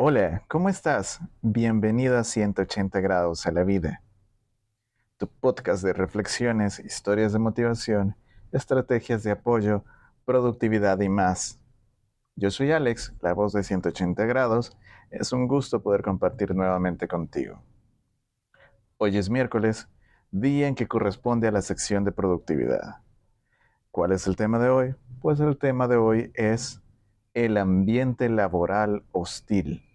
Hola, ¿cómo estás? Bienvenido a 180 grados a la vida. Tu podcast de reflexiones, historias de motivación, estrategias de apoyo, productividad y más. Yo soy Alex, la voz de 180 grados. Es un gusto poder compartir nuevamente contigo. Hoy es miércoles, día en que corresponde a la sección de productividad. ¿Cuál es el tema de hoy? Pues el tema de hoy es el ambiente laboral hostil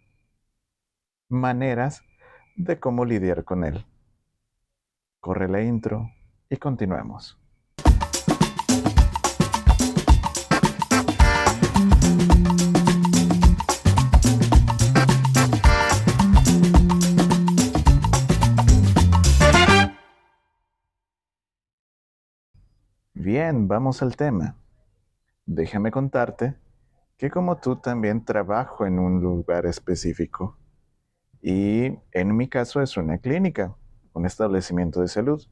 maneras de cómo lidiar con él. Corre la intro y continuemos. Bien, vamos al tema. Déjame contarte que como tú también trabajo en un lugar específico y en mi caso es una clínica, un establecimiento de salud,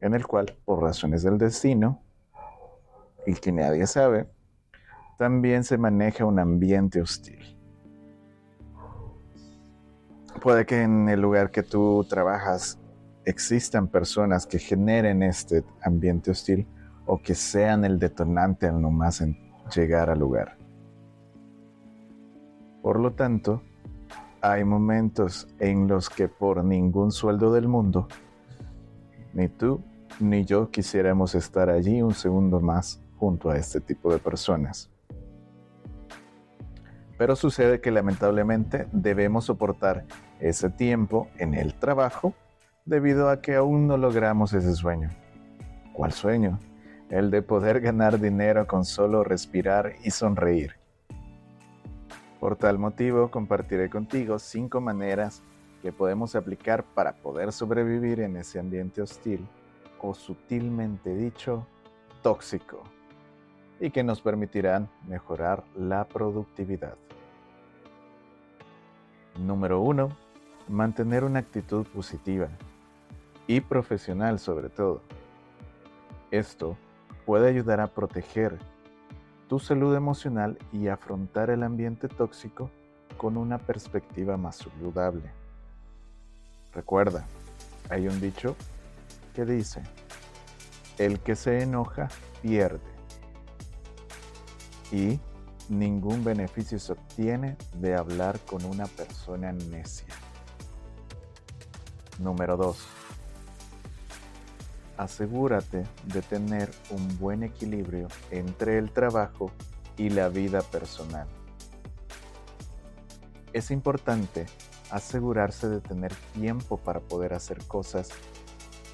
en el cual, por razones del destino, y que nadie sabe, también se maneja un ambiente hostil. Puede que en el lugar que tú trabajas existan personas que generen este ambiente hostil o que sean el detonante al nomás en llegar al lugar. Por lo tanto, hay momentos en los que por ningún sueldo del mundo, ni tú ni yo quisiéramos estar allí un segundo más junto a este tipo de personas. Pero sucede que lamentablemente debemos soportar ese tiempo en el trabajo debido a que aún no logramos ese sueño. ¿Cuál sueño? El de poder ganar dinero con solo respirar y sonreír. Por tal motivo, compartiré contigo cinco maneras que podemos aplicar para poder sobrevivir en ese ambiente hostil o sutilmente dicho, tóxico, y que nos permitirán mejorar la productividad. Número 1. Mantener una actitud positiva y profesional sobre todo. Esto puede ayudar a proteger tu salud emocional y afrontar el ambiente tóxico con una perspectiva más saludable. Recuerda, hay un dicho que dice, el que se enoja pierde y ningún beneficio se obtiene de hablar con una persona necia. Número 2 asegúrate de tener un buen equilibrio entre el trabajo y la vida personal. Es importante asegurarse de tener tiempo para poder hacer cosas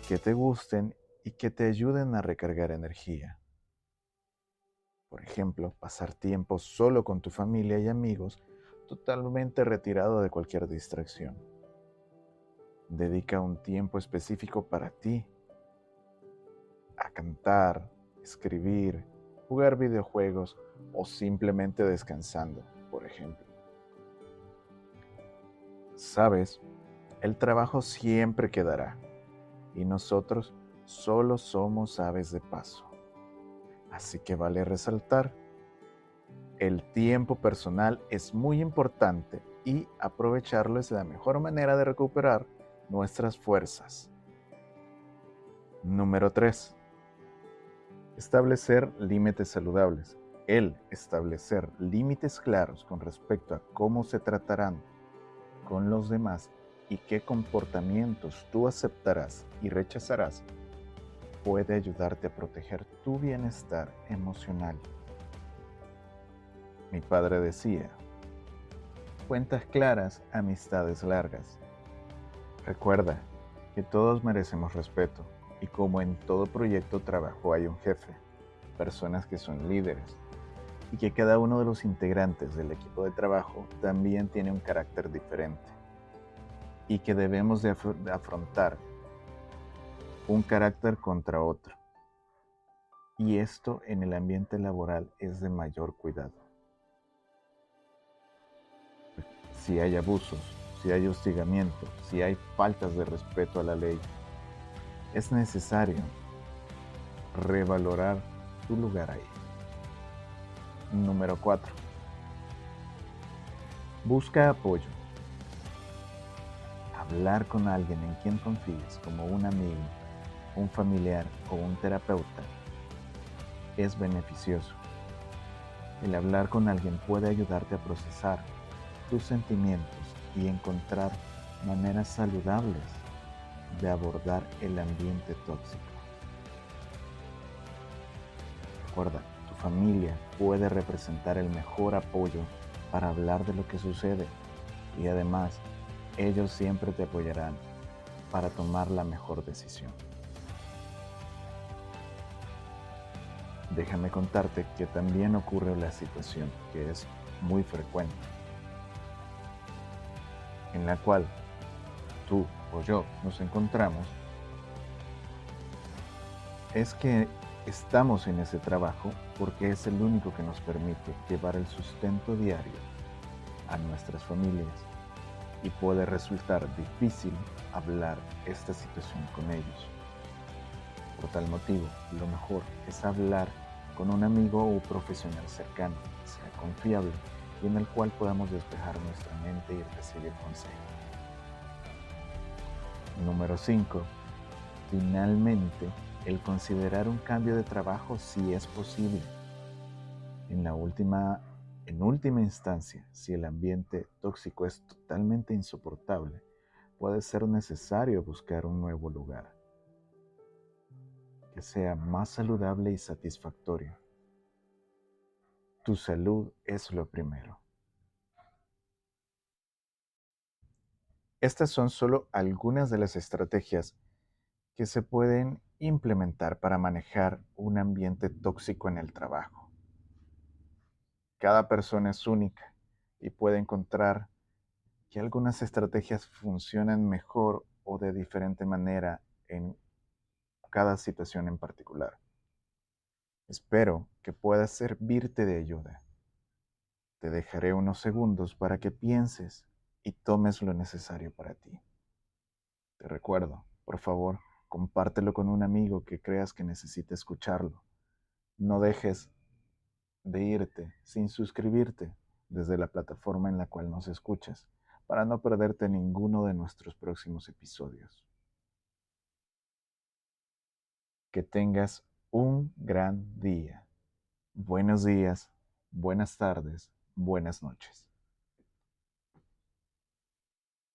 que te gusten y que te ayuden a recargar energía. Por ejemplo, pasar tiempo solo con tu familia y amigos, totalmente retirado de cualquier distracción. Dedica un tiempo específico para ti a cantar, escribir, jugar videojuegos o simplemente descansando, por ejemplo. Sabes, el trabajo siempre quedará y nosotros solo somos aves de paso. Así que vale resaltar, el tiempo personal es muy importante y aprovecharlo es la mejor manera de recuperar nuestras fuerzas. Número 3. Establecer límites saludables. El establecer límites claros con respecto a cómo se tratarán con los demás y qué comportamientos tú aceptarás y rechazarás puede ayudarte a proteger tu bienestar emocional. Mi padre decía, cuentas claras, amistades largas. Recuerda que todos merecemos respeto y como en todo proyecto trabajo hay un jefe, personas que son líderes, y que cada uno de los integrantes del equipo de trabajo también tiene un carácter diferente, y que debemos de, afrontar un carácter contra otro. Y esto en el ambiente laboral es de mayor cuidado. Si hay abusos, si hay hostigamiento, si hay faltas de respeto a la ley, es necesario revalorar tu lugar ahí. Número 4. Busca apoyo. Hablar con alguien en quien confíes, como un amigo, un familiar o un terapeuta, es beneficioso. El hablar con alguien puede ayudarte a procesar tus sentimientos y encontrar maneras saludables de abordar el ambiente tóxico. Recuerda, tu familia puede representar el mejor apoyo para hablar de lo que sucede y además ellos siempre te apoyarán para tomar la mejor decisión. Déjame contarte que también ocurre la situación que es muy frecuente, en la cual tú o yo nos encontramos, es que estamos en ese trabajo porque es el único que nos permite llevar el sustento diario a nuestras familias y puede resultar difícil hablar esta situación con ellos. Por tal motivo, lo mejor es hablar con un amigo o profesional cercano, sea confiable y en el cual podamos despejar nuestra mente y recibir consejo. Número 5. Finalmente, el considerar un cambio de trabajo si es posible. En la última en última instancia, si el ambiente tóxico es totalmente insoportable, puede ser necesario buscar un nuevo lugar que sea más saludable y satisfactorio. Tu salud es lo primero. Estas son solo algunas de las estrategias que se pueden implementar para manejar un ambiente tóxico en el trabajo. Cada persona es única y puede encontrar que algunas estrategias funcionan mejor o de diferente manera en cada situación en particular. Espero que pueda servirte de ayuda. Te dejaré unos segundos para que pienses y tomes lo necesario para ti. Te recuerdo, por favor, compártelo con un amigo que creas que necesite escucharlo. No dejes de irte sin suscribirte desde la plataforma en la cual nos escuchas para no perderte ninguno de nuestros próximos episodios. Que tengas un gran día. Buenos días, buenas tardes, buenas noches.